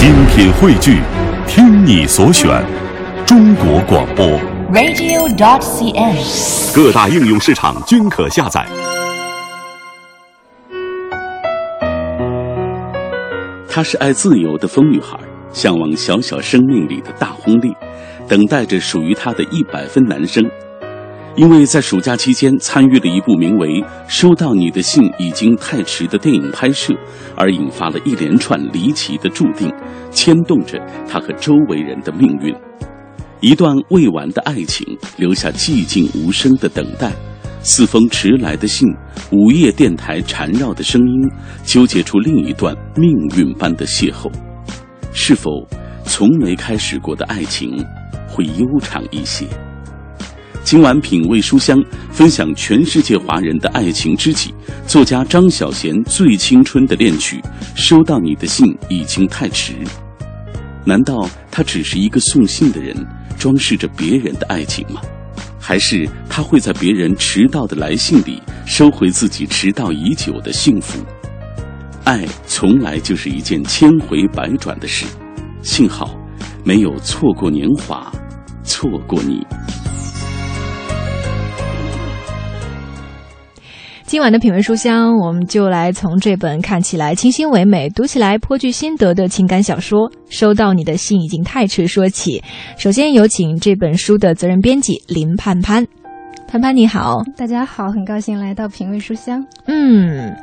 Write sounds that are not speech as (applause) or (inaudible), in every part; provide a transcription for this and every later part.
精品汇聚，听你所选，中国广播。radio.cn。各大应用市场均可下载。她是爱自由的疯女孩，向往小小生命里的大轰烈，等待着属于她的一百分男生。因为在暑假期间参与了一部名为《收到你的信已经太迟》的电影拍摄，而引发了一连串离奇的注定，牵动着他和周围人的命运。一段未完的爱情，留下寂静无声的等待。四封迟来的信，午夜电台缠绕的声音，纠结出另一段命运般的邂逅。是否从没开始过的爱情，会悠长一些？今晚品味书香，分享全世界华人的爱情知己，作家张小娴最青春的恋曲《收到你的信已经太迟》。难道他只是一个送信的人，装饰着别人的爱情吗？还是他会在别人迟到的来信里收回自己迟到已久的幸福？爱从来就是一件千回百转的事，幸好没有错过年华，错过你。今晚的品味书香，我们就来从这本看起来清新唯美、读起来颇具心得的情感小说《收到你的信已经太迟》说起。首先有请这本书的责任编辑林盼盼。盼盼你好，大家好，很高兴来到品味书香。嗯，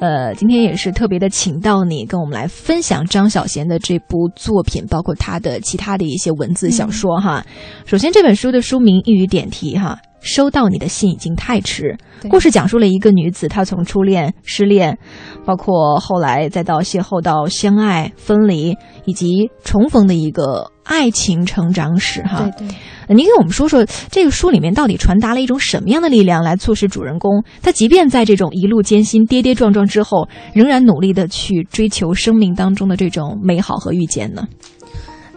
呃，今天也是特别的请到你跟我们来分享张小娴的这部作品，包括她的其他的一些文字小说哈。首先，这本书的书名一语点题哈。收到你的信已经太迟。故事讲述了一个女子，她从初恋、失恋，包括后来再到邂逅到相爱、分离以及重逢的一个爱情成长史哈。对对。您给我们说说这个书里面到底传达了一种什么样的力量，来促使主人公他即便在这种一路艰辛、跌跌撞撞之后，仍然努力的去追求生命当中的这种美好和遇见呢？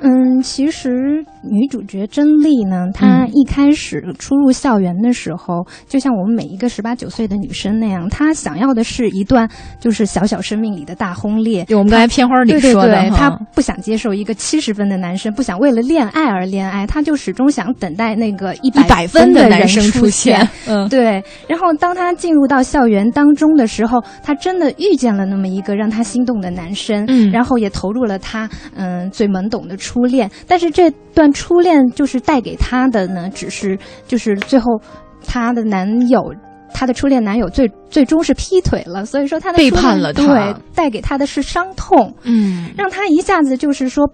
嗯，其实女主角甄丽呢，她一开始初入校园的时候，嗯、就像我们每一个十八九岁的女生那样，她想要的是一段就是小小生命里的大轰烈。就我们刚才片花里说的，对对对，她不想接受一个七十分的男生，不想为了恋爱而恋爱，她就始终想等待那个一百分的男生出现。嗯，对。然后当她进入到校园当中的时候，她真的遇见了那么一个让她心动的男生，嗯，然后也投入了她嗯最懵懂的初恋，但是这段初恋就是带给她的呢，只是就是最后她的男友，她的初恋男友最最终是劈腿了，所以说她的背叛了对，带给她的是伤痛，嗯，让她一下子就是说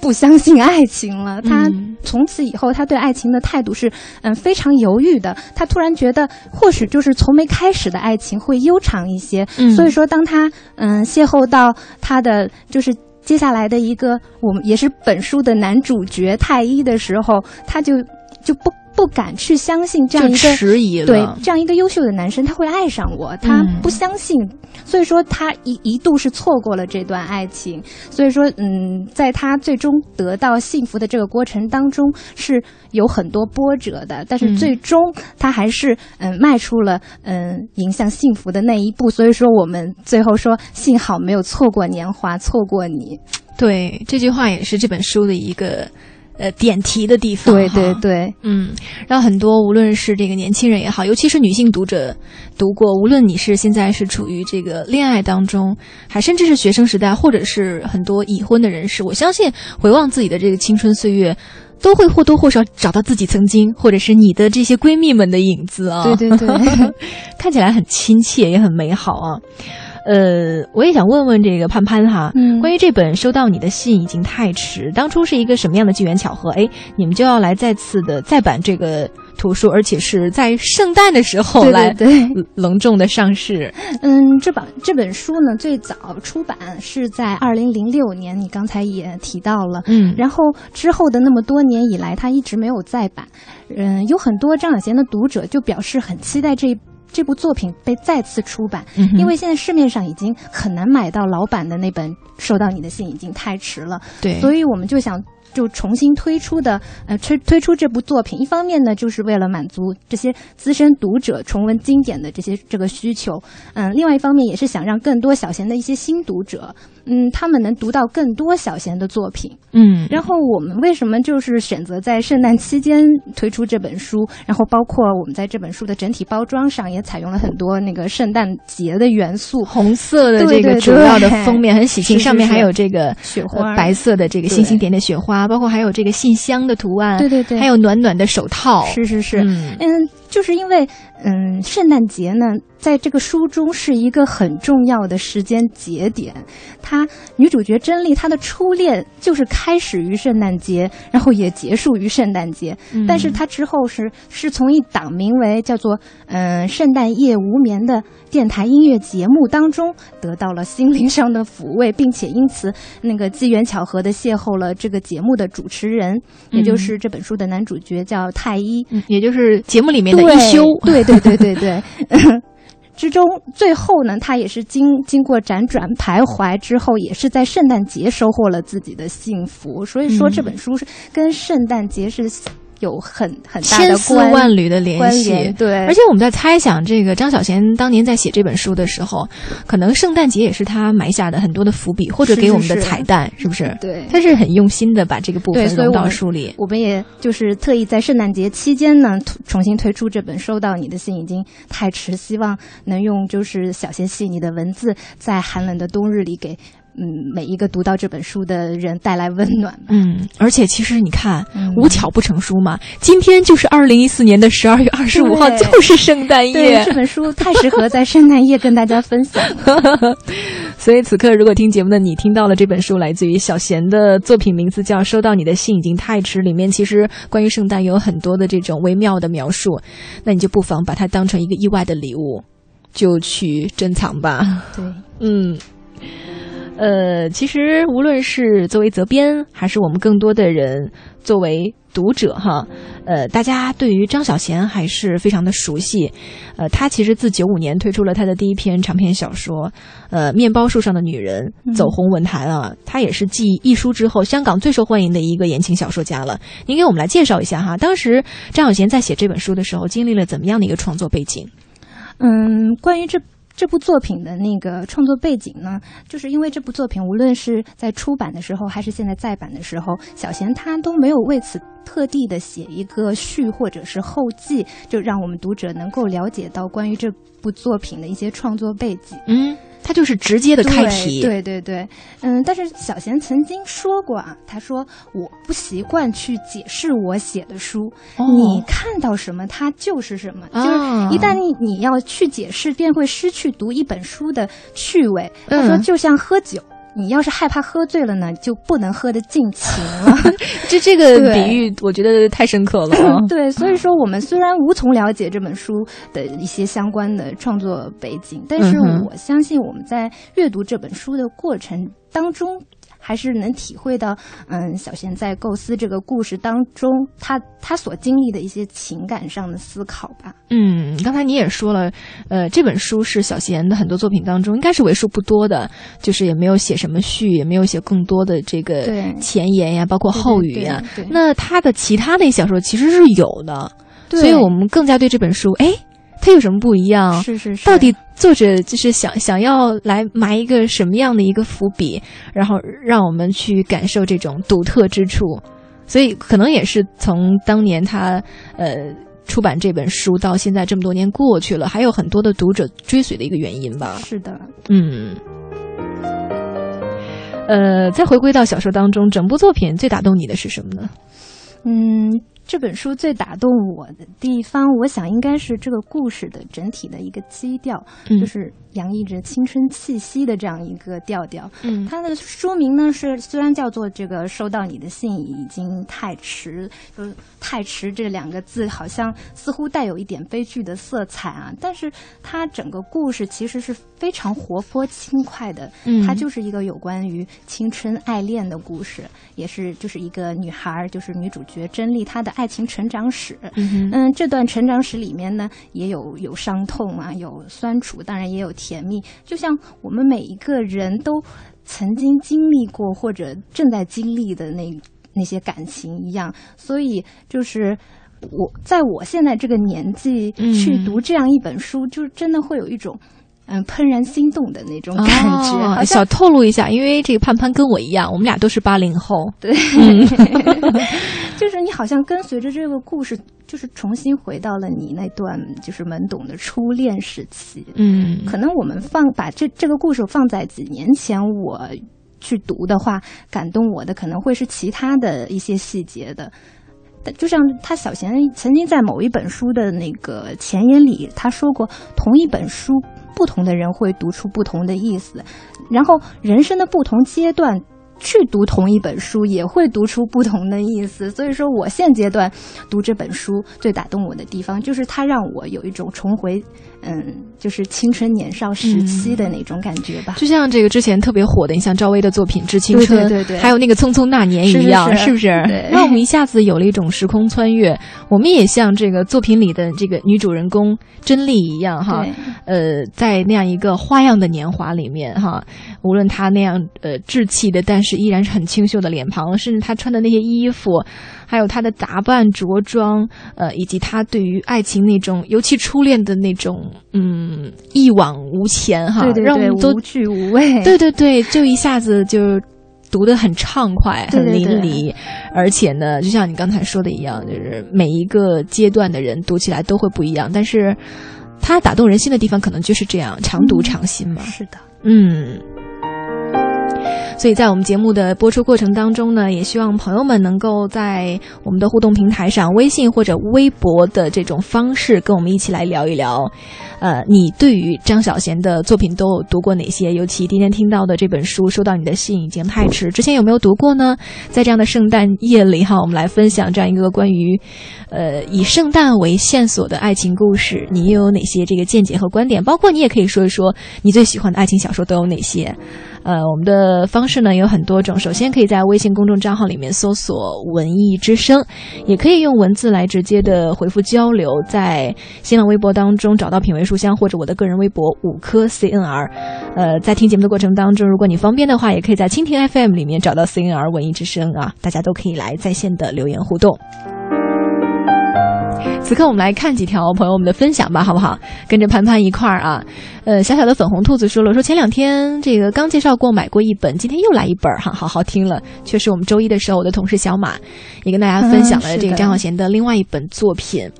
不相信爱情了。她从此以后，她对爱情的态度是嗯非常犹豫的。她突然觉得，或许就是从没开始的爱情会悠长一些。嗯，所以说，当她嗯邂逅到她的就是。接下来的一个，我们也是本书的男主角太一的时候，他就就不不敢去相信这样一个迟疑了，对这样一个优秀的男生他会爱上我，他不相信，嗯、所以说他一一度是错过了这段爱情。所以说，嗯，在他最终得到幸福的这个过程当中是有很多波折的，但是最终他还是嗯迈出了嗯迎向幸福的那一步。所以说，我们最后说，幸好没有错过年华，错过你。对，这句话也是这本书的一个呃点题的地方。对对对，嗯，让很多无论是这个年轻人也好，尤其是女性读者读过，无论你是现在是处于这个恋爱当中，还甚至是学生时代，或者是很多已婚的人士，我相信回望自己的这个青春岁月。都会或多或少找到自己曾经，或者是你的这些闺蜜们的影子啊。对对对，(laughs) 看起来很亲切，也很美好啊。呃，我也想问问这个潘潘哈，嗯，关于这本收到你的信已经太迟，当初是一个什么样的机缘巧合？哎，你们就要来再次的再版这个图书，而且是在圣诞的时候来对隆重的上市。嗯，这本这本书呢，最早出版是在二零零六年，你刚才也提到了，嗯，然后之后的那么多年以来，它一直没有再版。嗯，有很多张小娴的读者就表示很期待这。这部作品被再次出版，嗯、因为现在市面上已经很难买到老版的那本《收到你的信已经太迟了》。对，所以我们就想就重新推出的，呃，推推出这部作品，一方面呢，就是为了满足这些资深读者重温经典的这些这个需求，嗯，另外一方面也是想让更多小贤的一些新读者，嗯，他们能读到更多小贤的作品，嗯，然后我们为什么就是选择在圣诞期间推出这本书？然后包括我们在这本书的整体包装上也采用了很多那个圣诞节的元素，红色的这个主要的封面很喜庆，上面还有这个雪花呃白色的这个星星点点雪花，包括还有这个信箱的图案，对对对。还有暖暖的手套，是是是，嗯。嗯，就是因为嗯，圣诞节呢，在这个书中是一个很重要的时间节点。她女主角真丽，她的初恋就是开始于圣诞节，然后也结束于圣诞节。嗯但是她之后是是从一档名为叫做嗯圣诞夜无眠的电台音乐节目当中得到了心灵上的抚慰，并且因此那个机缘巧合的邂逅了这个节目的主持人，也就是这本书的男主角叫太一。嗯也就是节目里面的对一休，对对对对对。(laughs) 之中，最后呢，他也是经经过辗转徘徊之后，也是在圣诞节收获了自己的幸福。所以说，嗯这本书是跟圣诞节是有很很大千丝万缕的联关系。联。对，而且我们在猜想，这个张小娴当年在写这本书的时候，可能圣诞节也是他埋下的很多的伏笔，或者给我们的彩蛋，是不是？对他是很用心的把这个部分融到书里。我们也就是特意在圣诞节期间呢，重新推出这本《收到你的信已经太迟》，希望能用就是小些细腻的文字，在寒冷的冬日里给嗯每一个读到这本书的人带来温暖吧。嗯，而且其实你看，嗯无巧不成书嘛。今天就是二零一四年的十二月二十五号，就是圣诞对，夜这。本书太适合在圣诞夜跟大家分享。(laughs) 所以此刻，如果听节目的你听到了这本书，来自于小贤的作品名字叫《收到你的信已经太迟》，里面其实关于圣诞有很多的这种微妙的描述，那你就不妨把它当成一个意外的礼物，就去珍藏吧。对，嗯，呃，其实无论是作为责编，还是我们更多的人作为读者哈，呃，大家对于张小娴还是非常的熟悉。呃，她其实自九五年推出了她的第一篇长篇小说，呃，《面包树上的女人》走红文坛啊，她也是继一书之后香港最受欢迎的一个言情小说家了。您给我们来介绍一下哈，当时张小娴在写这本书的时候，经历了怎么样的一个创作背景？嗯，关于这。这部作品的那个创作背景呢，就是因为这部作品无论是在出版的时候，还是现在再版的时候，小贤他都没有为此特地的写一个序或者是后记，就让我们读者能够了解到关于这部作品的一些创作背景。嗯，它就是直接的开题。对对对，嗯，但是小贤曾经说过啊，他说我不习惯去解释我写的书，哦你看到什么它就是什么，啊就是一旦你你要去解释，便会失去读一本书的趣味。他说嗯就像喝酒。你要是害怕喝醉了呢，就不能喝得尽情了。(laughs) 这这个比喻，我觉得太深刻了啊！(laughs) 对，所以说我们虽然无从了解这本书的一些相关的创作背景，但是我相信我们在阅读这本书的过程当中，还是能体会到，嗯，小贤在构思这个故事当中，他他所经历的一些情感上的思考吧。嗯，刚才你也说了，呃，这本书是小贤的很多作品当中应该是为数不多的，就是也没有写什么序，也没有写更多的这个前言呀，包括后语呀。那他的其他类小说其实是有的，所以我们更加对这本书，哎，它有什么不一样？是是是，到底作者就是想想要来埋一个什么样的一个伏笔，然后让我们去感受这种独特之处，所以可能也是从当年他呃出版这本书到现在这么多年过去了，还有很多的读者追随的一个原因吧。是的，嗯。呃，再回归到小说当中，整部作品最打动你的是什么呢？嗯，这本书最打动我的地方，我想应该是这个故事的整体的一个基调，嗯就是洋溢着青春气息的这样一个调调。嗯它的书名呢是虽然叫做这个收到你的信已经太迟，就是太迟这两个字好像似乎带有一点悲剧的色彩啊，但是它整个故事其实是非常活泼轻快的。嗯它就是一个有关于青春爱恋的故事，也是就是一个女孩儿，就是女主角真丽她的爱情成长史。嗯嗯，这段成长史里面呢，也有有伤痛啊，有酸楚，当然也有甜蜜。就像我们每一个人都曾经经历过或者正在经历的那那些感情一样。所以就是我在我现在这个年纪去读这样一本书，就真的会有一种。嗯，怦然心动的那种感觉。小透露一下，因为这个潘潘跟我一样，我们俩都是八零后。对，(laughs) 就是你好像跟随着这个故事，就是重新回到了你那段就是懵懂的初恋时期。嗯，可能我们放把这这个故事放在几年前，我去读的话，感动我的可能会是其他的一些细节的。就像他小贤曾经在某一本书的那个前言里，他说过，同一本书。不同的人会读出不同的意思，然后人生的不同阶段去读同一本书也会读出不同的意思。所以说我现阶段读这本书最打动我的地方，就是它让我有一种重回。嗯，就是青春年少时期的那种感觉吧，就像这个之前特别火的，你像赵薇的作品《致青春》，对对对，还有那个《匆匆那年》一样，是不是？让我们一下子有了一种时空穿越。我们也像这个作品里的这个女主人公甄丽一样，哈，呃，在那样一个花样的年华里面，哈，无论她那样呃稚气的，但是依然是很清秀的脸庞，甚至她穿的那些衣服。还有他的打扮着装，呃，以及他对于爱情那种，尤其初恋的那种，嗯，一往无前哈，对对对，无惧无畏，对对对，就一下子就读得很畅快，很淋漓，而且呢，就像你刚才说的一样，就是每一个阶段的人读起来都会不一样，但是他打动人心的地方，可能就是这样，常读常新嘛。是的，嗯。所以在我们节目的播出过程当中呢，也希望朋友们能够在我们的互动平台上，微信或者微博的这种方式，跟我们一起来聊一聊。呃，你对于张小娴的作品都有读过哪些？尤其今天听到的这本书，收到你的信已经太迟，之前有没有读过呢？在这样的圣诞夜里哈，我们来分享这样一个关于，呃，以圣诞为线索的爱情故事，你又有哪些这个见解和观点？包括你也可以说一说你最喜欢的爱情小说都有哪些？呃，我们的方式呢有很多种。首先可以在微信公众账号里面搜索“文艺之声”，也可以用文字来直接的回复交流。在新浪微博当中找到品味书香或者我的个人微博五颗 CNR。呃，在听节目的过程当中，如果你方便的话，也可以在蜻蜓 FM 里面找到 CNR 文艺之声啊，大家都可以来在线的留言互动。此刻我们来看几条朋友们的分享吧，好不好？跟着潘潘一块儿啊。呃，小小的粉红兔子说了，说前两天这个刚介绍过买过一本，今天又来一本哈，好好听了。确实，我们周一的时候，我的同事小马也跟大家分享了这个张小娴的另外一本作品。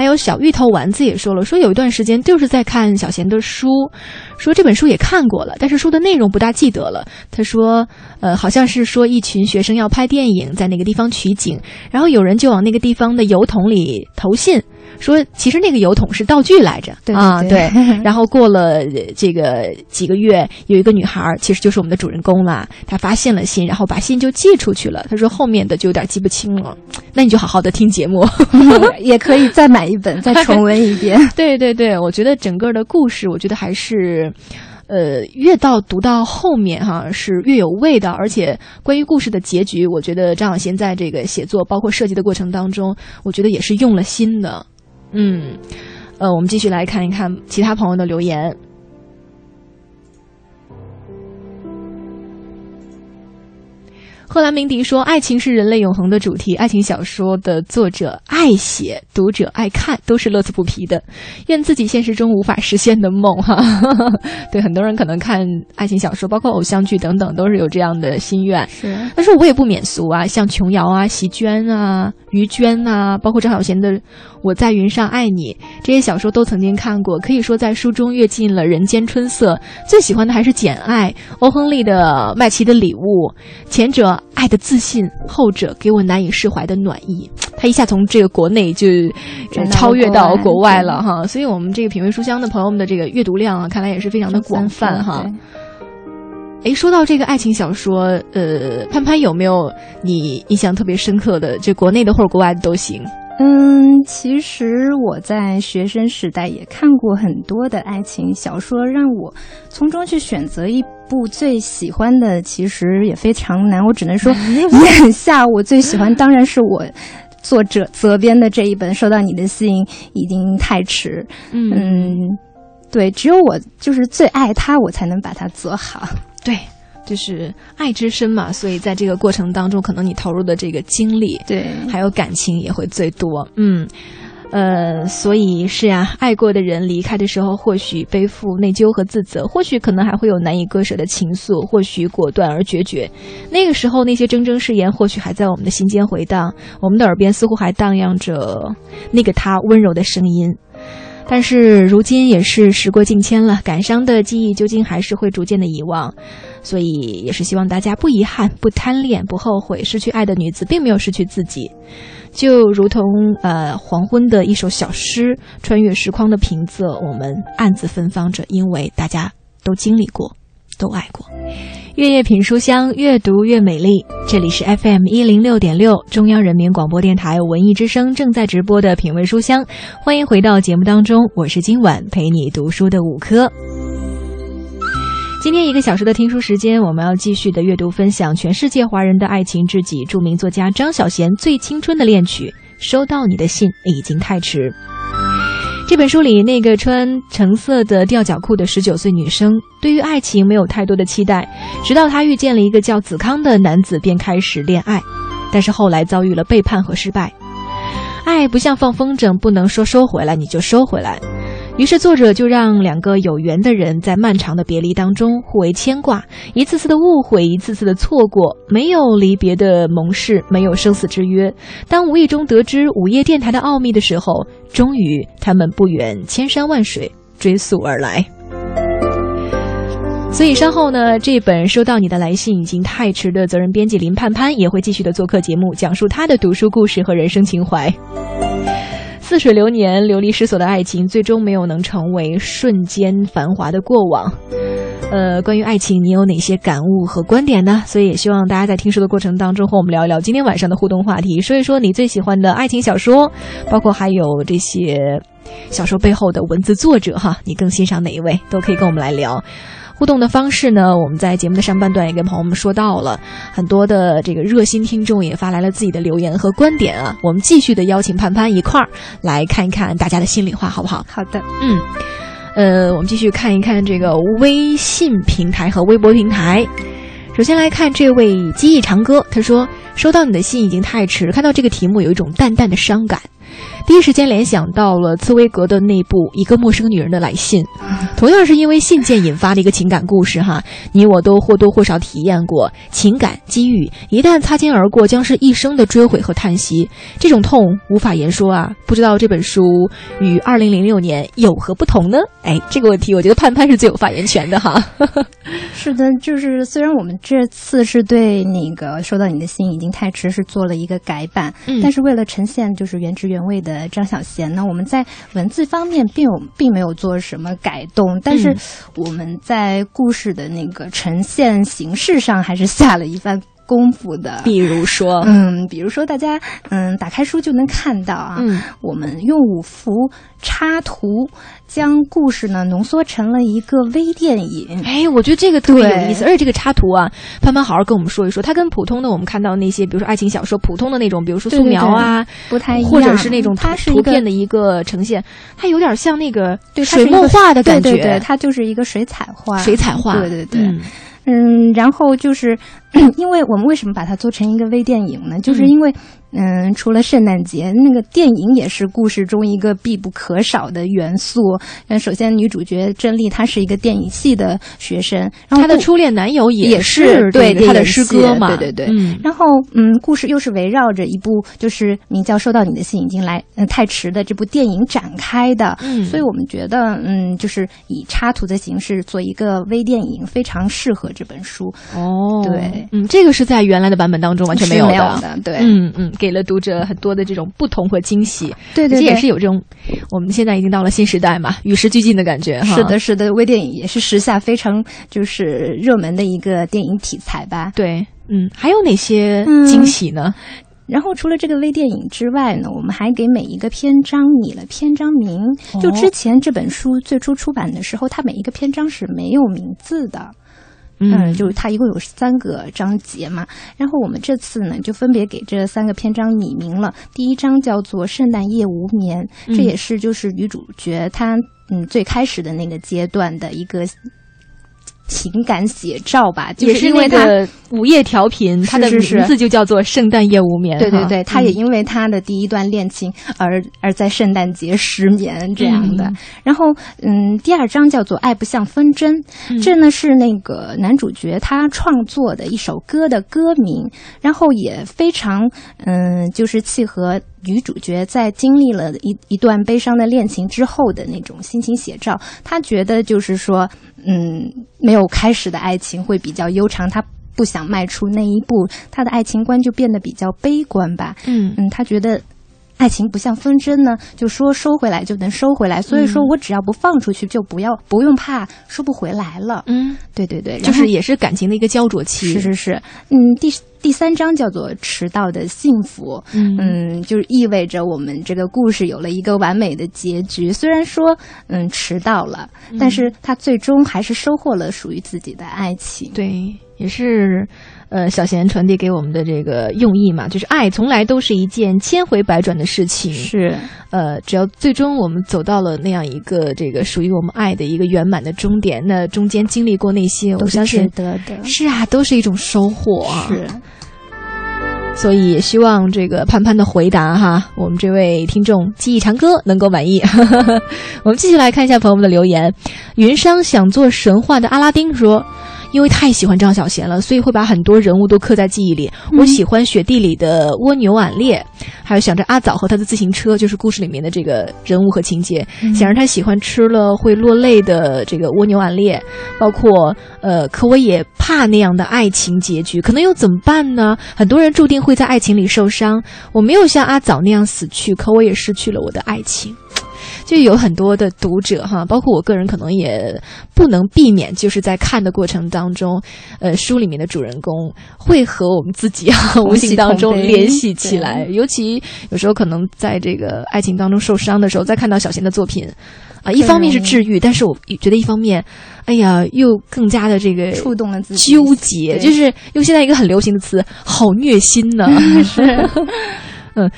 还有小芋头丸子也说了，说有一段时间就是在看小贤的书，说这本书也看过了，但是书的内容不大记得了。他说，呃，好像是说一群学生要拍电影，在那个地方取景，然后有人就往那个地方的邮筒里投信。说其实那个油桶是道具来着啊，对。(laughs) 然后过了这个几个月，有一个女孩，其实就是我们的主人公了。她发现了信，然后把信就寄出去了。她说后面的就有点记不清了。那你就好好的听节目，(laughs) 也可以再买一本 (laughs) 再重温一遍。对对对，我觉得整个的故事，我觉得还是，呃，越到读到后面哈，是越有味道。而且关于故事的结局，我觉得张小娴在这个写作包括设计的过程当中，我觉得也是用了心的。嗯，呃，我们继续来看一看其他朋友的留言。赫兰明迪说：“爱情是人类永恒的主题，爱情小说的作者爱写，读者爱看，都是乐此不疲的。愿自己现实中无法实现的梦，哈，(laughs) 对很多人可能看爱情小说，包括偶像剧等等，都是有这样的心愿。是，但是我也不免俗啊，像琼瑶啊、席娟啊、于娟啊，包括张小娴的《我在云上爱你》这些小说都曾经看过，可以说在书中阅尽了人间春色。最喜欢的还是《简爱》，欧亨利的《麦琪的礼物》，前者。”爱的自信，后者给我难以释怀的暖意，他一下从这个国内就超越到国外了哈，所以我们这个品味书香的朋友们的这个阅读量啊，看来也是非常的广泛哈。哎，说到这个爱情小说，呃，潘潘有没有你印象特别深刻的？就国内的或者国外的都行。嗯，其实我在学生时代也看过很多的爱情小说，让我从中去选择一部最喜欢的，其实也非常难。我只能说，(laughs) 眼下我最喜欢当然是我作者责编的这一本《收到你的信已经太迟》。嗯，对，只有我就是最爱他，我才能把它做好。对。就是爱之深嘛，所以在这个过程当中，可能你投入的这个精力，对，还有感情也会最多。嗯，呃，所以是呀，爱过的人离开的时候，或许背负内疚和自责，或许可能还会有难以割舍的情愫，或许果断而决绝。那个时候，那些铮铮誓言，或许还在我们的心间回荡，我们的耳边似乎还荡漾着那个他温柔的声音。但是如今也是时过境迁了，感伤的记忆究竟还是会逐渐的遗忘，所以也是希望大家不遗憾、不贪恋、不后悔。失去爱的女子并没有失去自己，就如同呃黄昏的一首小诗，穿越时空的平仄，我们暗自芬芳着，因为大家都经历过。都爱过，月夜品书香，越读越美丽。这里是 FM 一零六点六，中央人民广播电台文艺之声正在直播的品味书香，欢迎回到节目当中，我是今晚陪你读书的五科。今天一个小时的听书时间，我们要继续的阅读分享全世界华人的爱情知己，著名作家张小娴最青春的恋曲。收到你的信已经太迟。这本书里，那个穿橙色的吊脚裤的十九岁女生，对于爱情没有太多的期待，直到她遇见了一个叫子康的男子，便开始恋爱。但是后来遭遇了背叛和失败。爱不像放风筝，不能说收回来你就收回来。于是，作者就让两个有缘的人在漫长的别离当中互为牵挂，一次次的误会，一次次的错过，没有离别的盟誓，没有生死之约。当无意中得知午夜电台的奥秘的时候，终于他们不远千山万水追溯而来。所以稍后呢，这本收到你的来信已经太迟的责任编辑林盼盼也会继续的做客节目，讲述他的读书故事和人生情怀。似水流年、流离失所的爱情，最终没有能成为瞬间繁华的过往。呃，关于爱情，你有哪些感悟和观点呢？所以也希望大家在听书的过程当中和我们聊一聊今天晚上的互动话题，说一说你最喜欢的爱情小说，包括还有这些小说背后的文字作者哈，你更欣赏哪一位，都可以跟我们来聊。互动的方式呢？我们在节目的上半段也跟朋友们说到了，很多的这个热心听众也发来了自己的留言和观点啊。我们继续的邀请潘潘一块儿来看一看大家的心里话，好不好？好的，嗯，呃，我们继续看一看这个微信平台和微博平台。首先来看这位记忆长歌，他说：“收到你的信已经太迟，看到这个题目有一种淡淡的伤感。”第一时间联想到了茨威格的那部《一个陌生女人的来信》，同样是因为信件引发的一个情感故事哈。你我都或多或少体验过情感机遇，一旦擦肩而过，将是一生的追悔和叹息。这种痛无法言说啊！不知道这本书与二零零六年有何不同呢？哎，这个问题我觉得盼盼是最有发言权的哈。(laughs) 是的，就是虽然我们这次是对那个收到你的信已经太迟是做了一个改版，但是为了呈现就是原汁原味的。呃，张小娴呢？我们在文字方面并有并没有做什么改动，但是我们在故事的那个呈现形式上还是下了一番功夫的。比如说，嗯，比如说大家嗯打开书就能看到啊，我们用五幅插图。将故事呢浓缩成了一个微电影，哎，我觉得这个特别有意思。而且这个插图啊，潘潘好好跟我们说一说，它跟普通的我们看到那些，比如说爱情小说普通的那种，比如说素描啊，不太一样，或者是那种它是图片的一个呈现，它有点像那个水墨画的感觉，对对，它就是一个水彩画，水彩画，对对对。嗯，然后就是，(clears throat) 因为我们为什么把它做成一个微电影呢？就是因为，嗯，除了圣诞节，那个电影也是故事中一个必不可少的元素。嗯，首先女主角甄丽她是一个电影系的学生，然后她的初恋男友也是对她的师哥嘛，对对对。然后，嗯，故事又是围绕着一部就是名叫《收到你的信已经来嗯太迟》的这部电影展开的。嗯，所以我们觉得，嗯，就是以插图的形式做一个微电影，非常适合。这本书哦，对，嗯，这个是在原来的版本当中完全没有的，对，嗯嗯，给了读者很多的这种不同和惊喜，对对，这也是有这种我们现在已经到了新时代嘛，与时俱进的感觉，是的，是的，微电影也是时下非常就是热门的一个电影题材吧，对，嗯，还有哪些惊喜呢？然后除了这个微电影之外呢，我们还给每一个篇章拟了篇章名，就之前这本书最初出版的时候，它每一个篇章是没有名字的。嗯，就是它一共有三个章节嘛，然后我们这次呢就分别给这三个篇章拟名了。第一章叫做《圣诞夜无眠》，这也是就是女主角她嗯最开始的那个阶段的一个情感写照吧，就也是因为他。午夜调频，他的名字就叫做《圣诞夜无眠》。对对对，他也因为他的第一段恋情而而在圣诞节失眠这样的。然后，嗯，第二章叫做《爱不像风筝》，这呢是那个男主角他创作的一首歌的歌名，然后也非常嗯，就是契合女主角在经历了一一段悲伤的恋情之后的那种心情写照。她觉得就是说，嗯，没有开始的爱情会比较悠长。她。不想迈出那一步，她的爱情观就变得比较悲观吧。嗯嗯，她觉得爱情不像风筝呢，就说收回来就能收回来。所以说我只要不放出去，就不要不用怕收不回来了。嗯，对对对，就是也是感情的一个焦灼期。是是是，嗯，第第三章叫做迟到的幸福。嗯嗯，就是意味着我们这个故事有了一个完美的结局。虽然说嗯迟到了，但是他最终还是收获了属于自己的爱情。对。也是，呃，小贤传递给我们的这个用意嘛，就是爱从来都是一件千回百转的事情。是，呃，只要最终我们走到了那样一个这个属于我们爱的一个圆满的终点，那中间经历过那些，我相信得的。是啊，都是一种收获啊。是。所以也希望这个潘潘的回答哈，我们这位听众记忆长歌能够满意。(laughs) 我们继续来看一下朋友们的留言，云商想做神话的阿拉丁说。因为太喜欢张小娴了，所以会把很多人物都刻在记忆里。我喜欢雪地里的蜗牛矮烈，还有想着阿枣和他的自行车，就是故事里面的这个人物和情节。想着他喜欢吃了会落泪的这个蜗牛矮烈，包括呃，可我也怕那样的爱情结局，可能又怎么办呢？很多人注定会在爱情里受伤，我没有像阿枣那样死去，可我也失去了我的爱情。就有很多的读者哈，包括我个人，可能也不能避免，就是在看的过程当中，呃，书里面的主人公会和我们自己啊 (laughs) 无形当中联系起来。尤其有时候可能在这个爱情当中受伤的时候，再看到小贤的作品，啊，一方面是治愈，但是我觉得一方面，哎呀，又更加的这个触动了自己，纠结，就是用现在一个很流行的词，好虐心呢。(laughs) 是。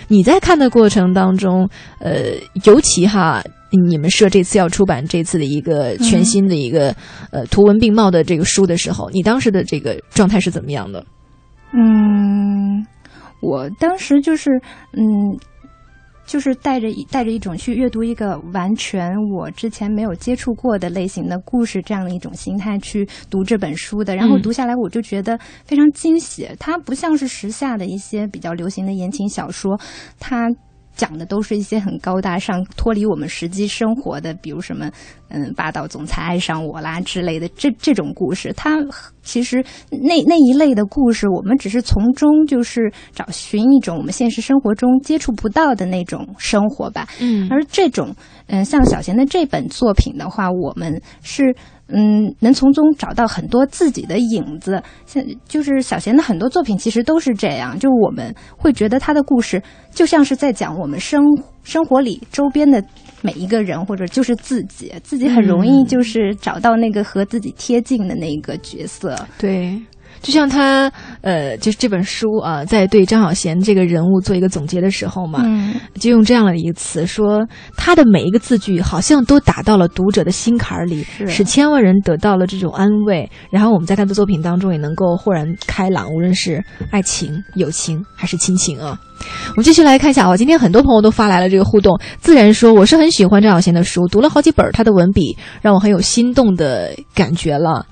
你在看的过程当中，呃，尤其哈，你们社这次要出版这次的一个全新的一个呃图文并茂的这个书的时候，你当时的这个状态是怎么样的？嗯，我当时就是嗯。就是带着带着一种去阅读一个完全我之前没有接触过的类型的故事这样的一种心态去读这本书的，然后读下来我就觉得非常惊喜。它不像是时下的一些比较流行的言情小说，它。讲的都是一些很高大上、脱离我们实际生活的，比如什么，嗯，霸道总裁爱上我啦之类的这这种故事。它其实那那一类的故事，我们只是从中就是找寻一种我们现实生活中接触不到的那种生活吧。嗯，而这种，嗯，像小贤的这本作品的话，我们是。嗯，能从中找到很多自己的影子。像就是小贤的很多作品，其实都是这样。就我们会觉得他的故事就像是在讲我们生生活里周边的每一个人，或者就是自己，自己很容易就是找到那个和自己贴近的那个角色。对。就像他，呃，就是这本书啊，在对张小娴这个人物做一个总结的时候嘛，嗯就用这样的一个词说，他的每一个字句好像都打到了读者的心坎里，使千万人得到了这种安慰。然后我们在他的作品当中也能够豁然开朗，无论是爱情、友情还是亲情啊。我们继续来看一下啊，今天很多朋友都发来了这个互动，自然说我是很喜欢张小娴的书，读了好几本，他的文笔让我很有心动的感觉了。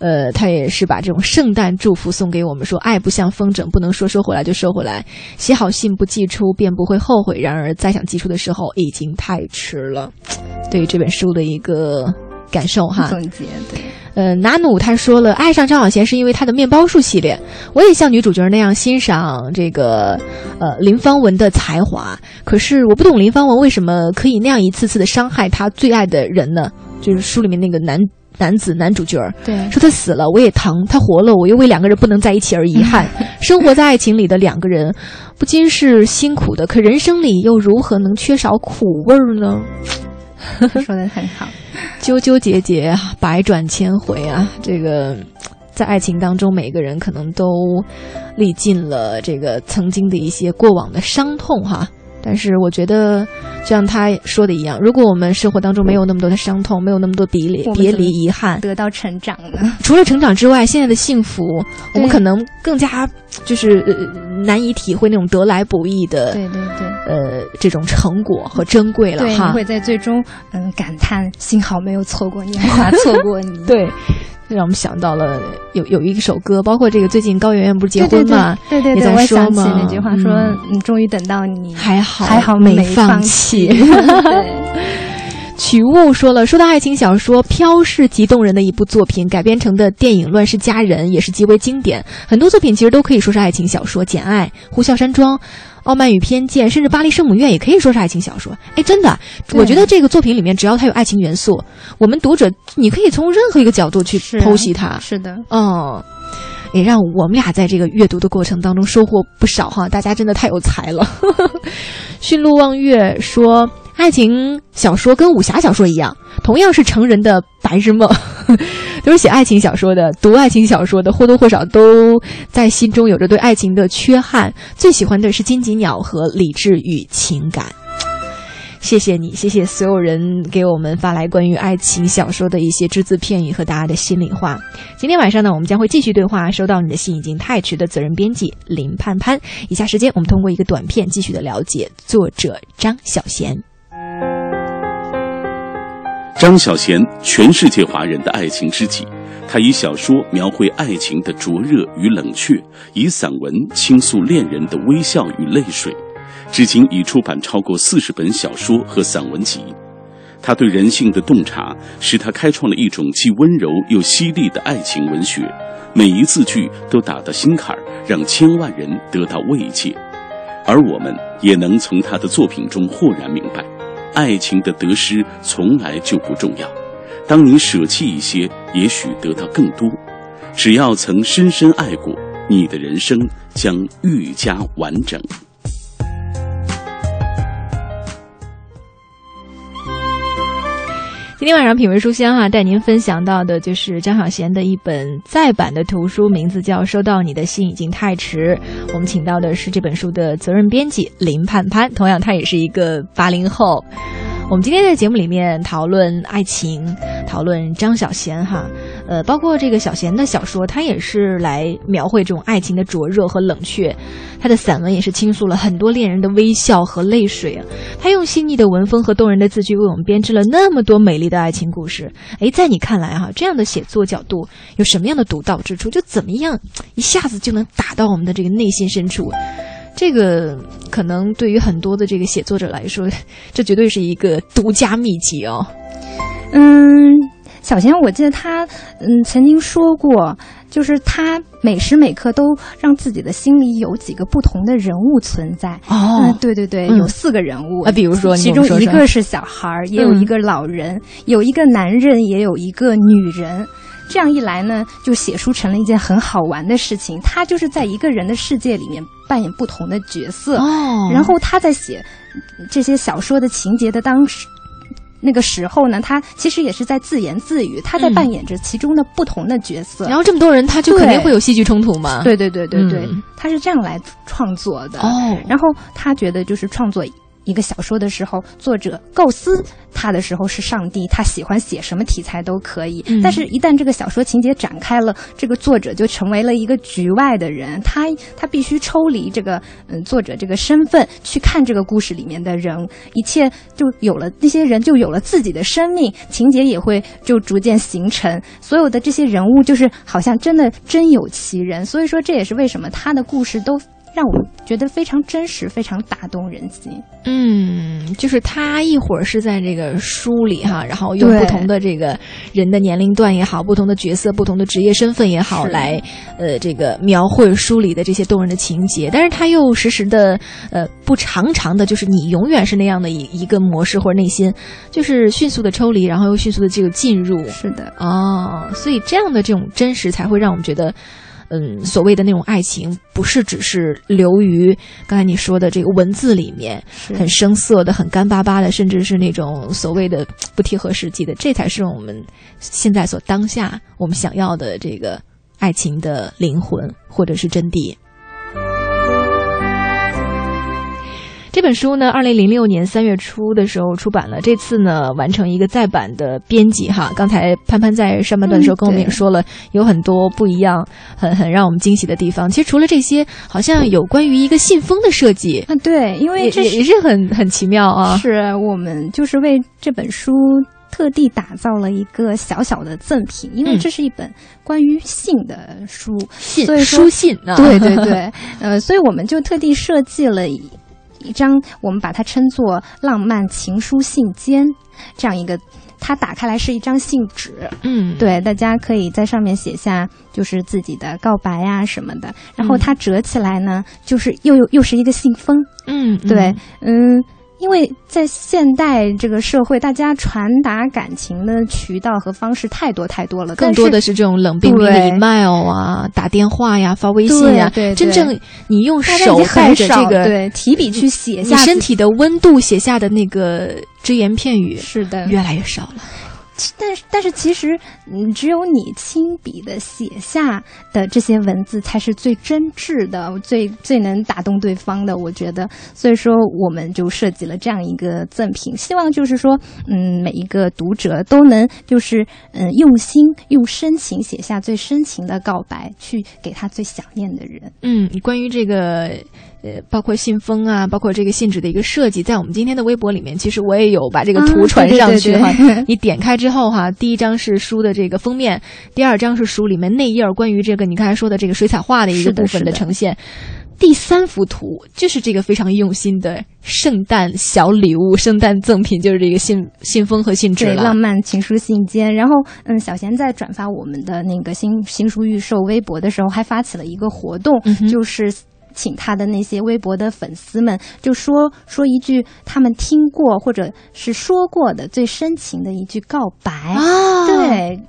呃，他也是把这种圣诞祝福送给我们，说爱不像风筝，不能说收回来就收回来。写好信不寄出，便不会后悔。然而再想寄出的时候，已经太迟了。对于这本书的一个感受哈。总结对。呃，拿努他说了，爱上张小娴是因为他的面包树系列。我也像女主角那样欣赏这个呃林芳文的才华，可是我不懂林芳文为什么可以那样一次次的伤害他最爱的人呢？就是书里面那个男。男子男主角儿，对，说他死了我也疼，他活了我又为两个人不能在一起而遗憾。(laughs) 生活在爱情里的两个人，不仅是辛苦的，可人生里又如何能缺少苦味儿呢？说的很好，(laughs) 纠纠结结啊，百转千回啊，这个在爱情当中，每个人可能都历尽了这个曾经的一些过往的伤痛哈。但是我觉得，就像他说的一样，如果我们生活当中没有那么多的伤痛，没有那么多别离、别离、遗憾，得到成长呢？除了成长之外，现在的幸福，我们可能更加就是呃难以体会那种得来不易的，对对对，呃，这种成果和珍贵了哈。你会在最终嗯感叹，幸好没有错过年华，(laughs) 错过你。对。让我们想到了有有一首歌，包括这个最近高圆圆不是结婚嘛？对对对，我想起那句话说：“你终于等到你，还好还好没放弃。” (laughs) 曲悟说了，说到爱情小说，《飘》是极动人的一部作品，改编成的电影《乱世佳人》也是极为经典。很多作品其实都可以说是爱情小说，《简爱》《呼啸山庄》。傲慢与偏见，甚至巴黎圣母院也可以说是爱情小说。哎，真的，我觉得这个作品里面只要它有爱情元素，我们读者你可以从任何一个角度去剖析它。是的，嗯，也让我们俩在这个阅读的过程当中收获不少哈。大家真的太有才了。(laughs) 驯鹿望月说，爱情小说跟武侠小说一样，同样是成人的白日梦。(laughs) 都是写爱情小说的，读爱情小说的或多或少都在心中有着对爱情的缺憾。最喜欢的是金吉鸟和理智与情感。谢谢你，谢谢所有人给我们发来关于爱情小说的一些只字片语和大家的心里话。今天晚上呢，我们将会继续对话。收到你的信已经太迟的责任编辑林盼盼。以下时间，我们通过一个短片继续的了解作者张小娴。张小娴，全世界华人的爱情知己。他以小说描绘爱情的灼热与冷却，以散文倾诉恋人的微笑与泪水。至今已出版超过四十本小说和散文集。他对人性的洞察，使他开创了一种既温柔又犀利的爱情文学。每一字句都打到心坎儿，让千万人得到慰藉。而我们也能从他的作品中豁然明白。爱情的得失从来就不重要，当你舍弃一些，也许得到更多。只要曾深深爱过，你的人生将愈加完整。今天晚上品味书香哈，带您分享到的就是张小娴的一本再版的图书，名字叫《收到你的信已经太迟》。我们请到的是这本书的责任编辑林盼盼，同样她也是一个八零后。我们今天在节目里面讨论爱情，讨论张小娴哈，呃，包括这个小贤的小说，他也是来描绘这种爱情的灼热和冷却。他的散文也是倾诉了很多恋人的微笑和泪水啊。他用细腻的文风和动人的字句为我们编织了那么多美丽的爱情故事。哎，在你看来哈，这样的写作角度有什么样的独到之处？就怎么样一下子就能打到我们的这个内心深处？这个可能对于很多的这个写作者来说，这绝对是一个独家秘籍哦。嗯，小贤，我记得他嗯曾经说过，就是他每时每刻都让自己的心里有几个不同的人物存在。哦，对对对，有四个人物。啊，比如说，其中一个是小孩儿，也有一个老人，有一个男人，也有一个女人。这样一来呢，就写书成了一件很好玩的事情。他就是在一个人的世界里面扮演不同的角色，哦。然后他在写这些小说的情节的当时那个时候呢，他其实也是在自言自语，他在扮演着其中的不同的角色。然后这么多人，他就肯定会有戏剧冲突嘛？对对对对对，他是这样来创作的。哦，然后他觉得就是创作。一个小说的时候，作者构思他的时候是上帝，他喜欢写什么题材都可以。但是，一旦这个小说情节展开了，这个作者就成为了一个局外的人，他他必须抽离这个嗯作者这个身份去看这个故事里面的人，一切就有了那些人就有了自己的生命，情节也会就逐渐形成。所有的这些人物就是好像真的真有其人，所以说这也是为什么他的故事都。让我觉得非常真实，非常打动人心。嗯，就是他一会儿是在这个书里哈，然后用不同的这个人的年龄段也好，不同的角色、不同的职业身份也好，来呃这个描绘书里的这些动人的情节。但是他又时时的呃不常常的，就是你永远是那样的一一个模式或者内心，就是迅速的抽离，然后又迅速的这个进入。是的，哦，所以这样的这种真实才会让我们觉得。嗯，所谓的那种爱情，不是只是流于刚才你说的这个文字里面，很生涩的、很干巴巴的，甚至是那种所谓的不贴合实际的，这才是我们现在所当下我们想要的这个爱情的灵魂或者是真谛。这本书呢，二零零六年三月初的时候出版了，这次呢完成一个再版的编辑哈。刚才潘潘在上半段的时候跟我们也说了，有很多不一样，很很让我们惊喜的地方。其实除了这些，好像有关于一个信封的设计啊，对，因为这也是很很奇妙啊。是我们就是为这本书特地打造了一个小小的赠品，因为这是一本关于信的书，信所以书信啊，对对对，(laughs) 呃，所以我们就特地设计了。一张，我们把它称作“浪漫情书信笺”这样一个，它打开来是一张信纸，嗯，对，大家可以在上面写下就是自己的告白呀什么的，然后它折起来呢，就是又又又是一个信封，嗯，对，嗯。因为在现代这个社会，大家传达感情的渠道和方式太多太多了，更多的是这种冷冰冰的 email 啊，打电话呀，发微信呀。对，真正你用手带着这个对提笔去写下你身体的温度写下的那个只言片语，是的，越来越少了。但是，但是，其实，嗯，只有你亲笔的写下的这些文字，才是最真挚的，最最能打动对方的。我觉得，所以说，我们就设计了这样一个赠品，希望就是说，嗯，每一个读者都能就是，嗯，用心用深情写下最深情的告白，去给他最想念的人。嗯，关于这个。呃，包括信封啊，包括这个信纸的一个设计，在我们今天的微博里面，其实我也有把这个图传上去哈。你点开之后哈，第一张是书的这个封面，第二张是书里面内页关于这个你刚才说的这个水彩画的一个部分的呈现，第三幅图就是这个非常用心的圣诞小礼物、圣诞赠品，就是这个信信封和信纸了。浪漫情书信笺。然后，嗯，小贤在转发我们的那个新新书预售微博的时候，还发起了一个活动，就是。请他的那些微博的粉丝们，就说说一句他们听过或者是说过的最深情的一句告白啊，对。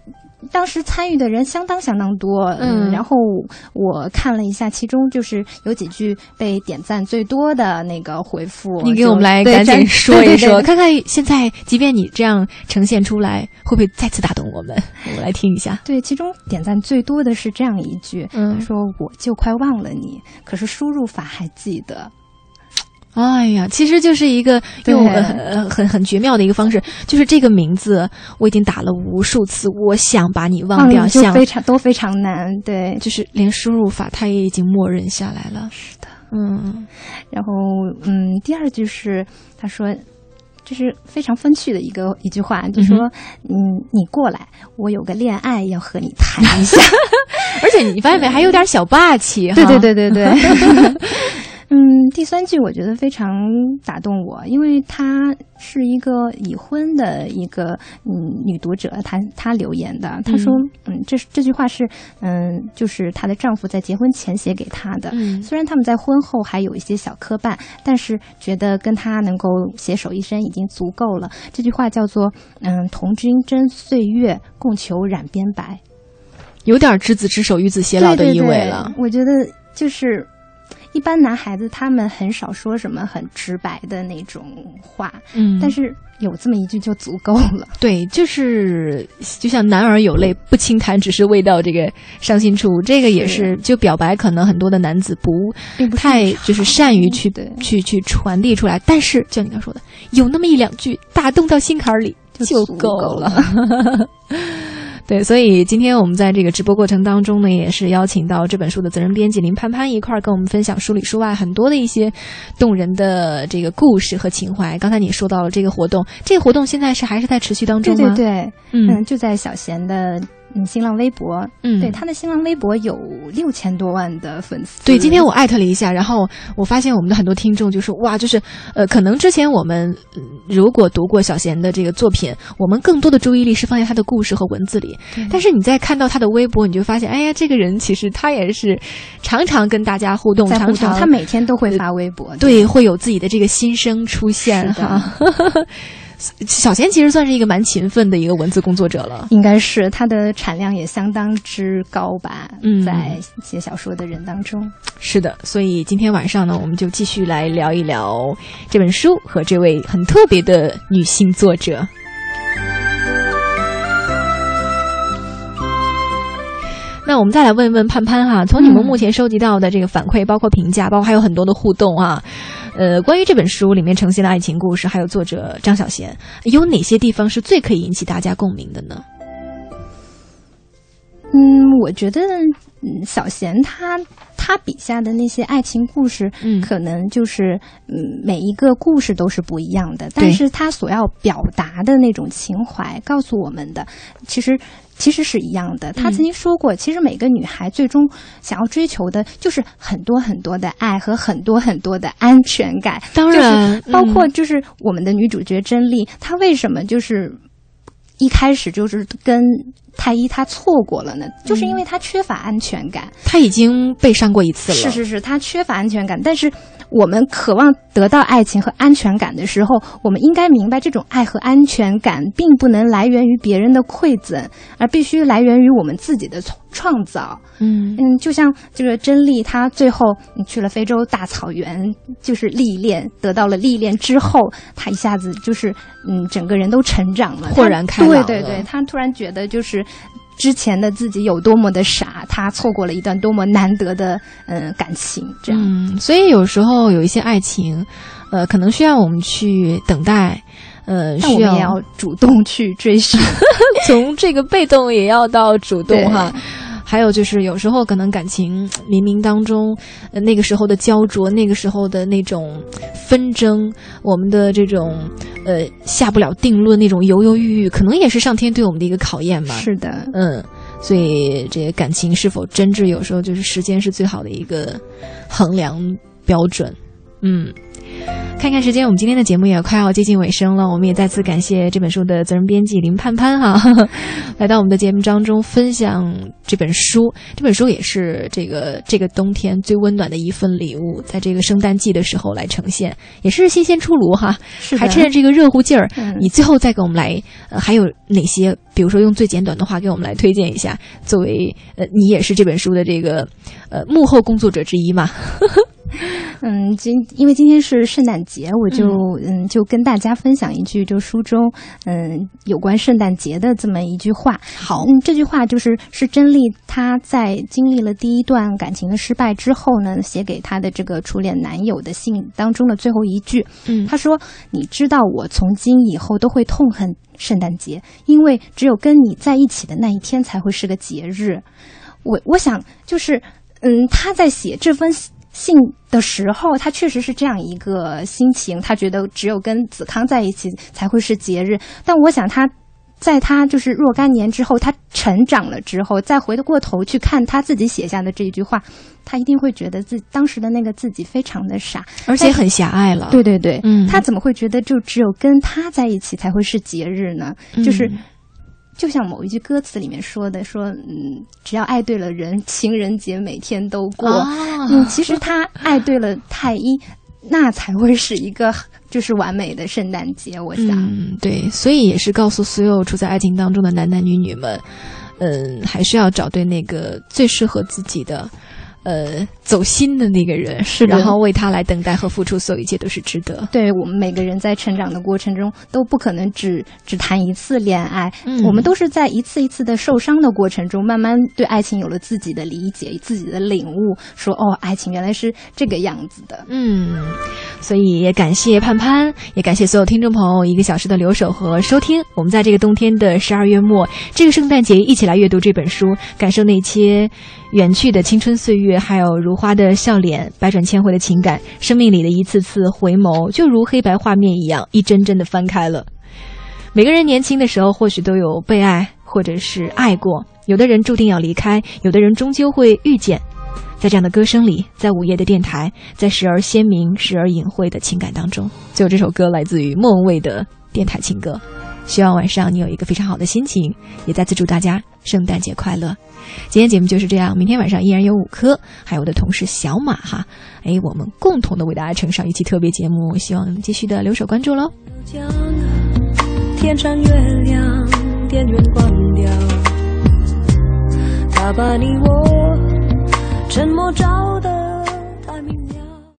当时参与的人相当相当多，嗯，然后我看了一下，其中就是有几句被点赞最多的那个回复，你给我们来赶紧说一说，看看现在即便你这样呈现出来，会不会再次打动我们？我们来听一下。(laughs) 对，其中点赞最多的是这样一句，嗯，说我就快忘了你，可是输入法还记得。哎呀，其实就是一个用很很很绝妙的一个方式，就是这个名字我已经打了无数次，我想把你忘掉，就非常都非常难，对，就是连输入法它也已经默认下来了。是的，嗯，然后嗯，第二句是他说，这是非常风趣的一个一句话，就说嗯，你过来，我有个恋爱要和你谈一下，(laughs) 而且你发现没，还有点小霸气，对对对对对。(laughs) 嗯，第三句我觉得非常打动我，因为她是一个已婚的一个嗯女读者，她她留言的，她说，嗯，这这句话是嗯，就是她的丈夫在结婚前写给她的，虽然他们在婚后还有一些小磕绊，但是觉得跟她能够携手一生已经足够了。这句话叫做，嗯，同君争岁月，共求染边白，有点执子之手与子偕老的意味了。我觉得就是。一般男孩子他们很少说什么很直白的那种话，嗯，但是有这么一句就足够了。对，就是就像男儿有泪不轻弹，只是未到这个伤心处。这个也是，就表白可能很多的男子不太就是善于去去去传递出来，但是像你刚说的，有那么一两句打动到心坎里就够了。(laughs) 对，所以今天我们在这个直播过程当中呢，也是邀请到这本书的责任编辑林潘潘一块儿跟我们分享书里书外很多的一些动人的这个故事和情怀。刚才你说到了这个活动，这个活动现在是还是在持续当中吗？对对对，嗯，就在小贤的。嗯，新浪微博，嗯，对，他的新浪微博有六千多万的粉丝。对，今天我艾特了一下，然后我发现我们的很多听众就说，哇，就是，呃，可能之前我们如果读过小贤的这个作品，我们更多的注意力是放在他的故事和文字里。但是你在看到他的微博，你就发现，哎呀，这个人其实他也是常常跟大家互动，常常他每天都会发微博，对，会有自己的这个心声出现哈。(laughs) 小贤其实算是一个蛮勤奋的一个文字工作者了，应该是他的产量也相当之高吧。嗯，在写小说的人当中，是的。所以今天晚上呢，我们就继续来聊一聊这本书和这位很特别的女性作者。那我们再来问一问潘潘哈，从你们目前收集到的这个反馈，包括评价，包括还有很多的互动啊。呃，关于这本书里面呈现的爱情故事，还有作者张小娴，有哪些地方是最可以引起大家共鸣的呢？嗯，我觉得，嗯，小贤他他笔下的那些爱情故事，嗯可能就是，嗯，每一个故事都是不一样的，但是他所要表达的那种情怀，告诉我们的，其实。其实是一样的。他曾经说过，其实每个女孩最终想要追求的，就是很多很多的爱和很多很多的安全感。当然就是包括就是我们的女主角甄丽，她为什么就是一开始就是跟太一她错过了呢？就是因为她缺乏安全感。他已经被伤过一次了，是是是，她缺乏安全感。但是我们渴望得到爱情和安全感的时候，我们应该明白，这种爱和安全感并不能来源于别人的馈赠，而必须来源于我们自己的创创造。嗯嗯，就像这个甄丽，她最后嗯去了非洲大草原，就是历练，得到了历练之后，她一下子就是嗯，整个人都成长了，豁然开朗对对对，她突然觉得就是。之前的自己有多么的傻，他错过了一段多么难得的嗯、呃感情，这样。嗯，所以有时候有一些爱情，呃，可能需要我们去等待，呃，需要主动去追寻。(laughs) 从这个被动也要到主动哈。还有就是，有时候可能感情冥冥当中，呃，那个时候的焦灼，那个时候的那种纷争，我们的这种呃下不了定论，那种犹犹豫豫，可能也是上天对我们的一个考验嘛。是的，嗯，所以这个感情是否真挚，有时候就是时间是最好的一个衡量标准。嗯，看看时间，我们今天的节目也快要接近尾声了。我们也再次感谢这本书的责任编辑林盼盼哈，(laughs) 来到我们的节目当中分享这本书。这本书也是这个这个冬天最温暖的一份礼物，在这个圣诞季的时候来呈现，也是新鲜出炉哈。是的还趁着这个热乎劲儿，嗯你最后再给我们来，呃，还有哪些？比如说用最简短的话给我们来推荐一下。作为呃，你也是这本书的这个呃幕后工作者之一嘛？(laughs) 嗯，今因为今天是圣诞节，我就嗯就跟大家分享一句，就书中嗯有关圣诞节的这么一句话。好嗯，这句话就是是甄丽她在经历了第一段感情的失败之后呢，写给她的这个初恋男友的信当中的最后一句。嗯她说：“你知道我从今以后都会痛恨圣诞节，因为只有跟你在一起的那一天才会是个节日。”我我想就是，嗯，她在写这封信的时候，他确实是这样一个心情，他觉得只有跟子康在一起才会是节日。但我想他。在他就是若干年之后，他成长了之后，再回过头去看他自己写下的这一句话，他一定会觉得自当时的那个自己非常的傻，而且很狭隘了。对对对，嗯他怎么会觉得就只有跟他在一起才会是节日呢？就是嗯就像某一句歌词里面说的，说嗯，只要爱对了人，情人节每天都过。啊嗯，其实他爱对了太医，那才会是一个 (laughs) 就是完美的圣诞节。我想，嗯，对，所以也是告诉所有处在爱情当中的男男女女们，嗯，还是要找对那个最适合自己的。呃，走心的那个人，是的然后为他来等待和付出，所有一切都是值得。对我们每个人在成长的过程中都不可能只只谈一次恋爱，嗯我们都是在一次一次的受伤的过程中，慢慢对爱情有了自己的理解、自己的领悟，说哦，爱情原来是这个样子的。嗯，所以也感谢盼盼，也感谢所有听众朋友一个小时的留守和收听。我们在这个冬天的十二月末，这个圣诞节一起来阅读这本书，感受那些远去的青春岁月，还有如花的笑脸，百转千回的情感，生命里的一次次回眸，就如黑白画面一样，一帧帧的翻开了。每个人年轻的时候，或许都有被爱，或者是爱过。有的人注定要离开，有的人终究会遇见。在这样的歌声里，在午夜的电台，在时而鲜明、时而隐晦的情感当中，就这首歌来自于莫文蔚的电台情歌。希望晚上你有一个非常好的心情，也再次祝大家圣诞节快乐。今天节目就是这样，明天晚上依然有五科，还有我的同事小马哈，哎，我们共同的为大家呈上一期特别节目，希望继续的留守关注喽。天上月亮，电源关掉，他把你我沉默照得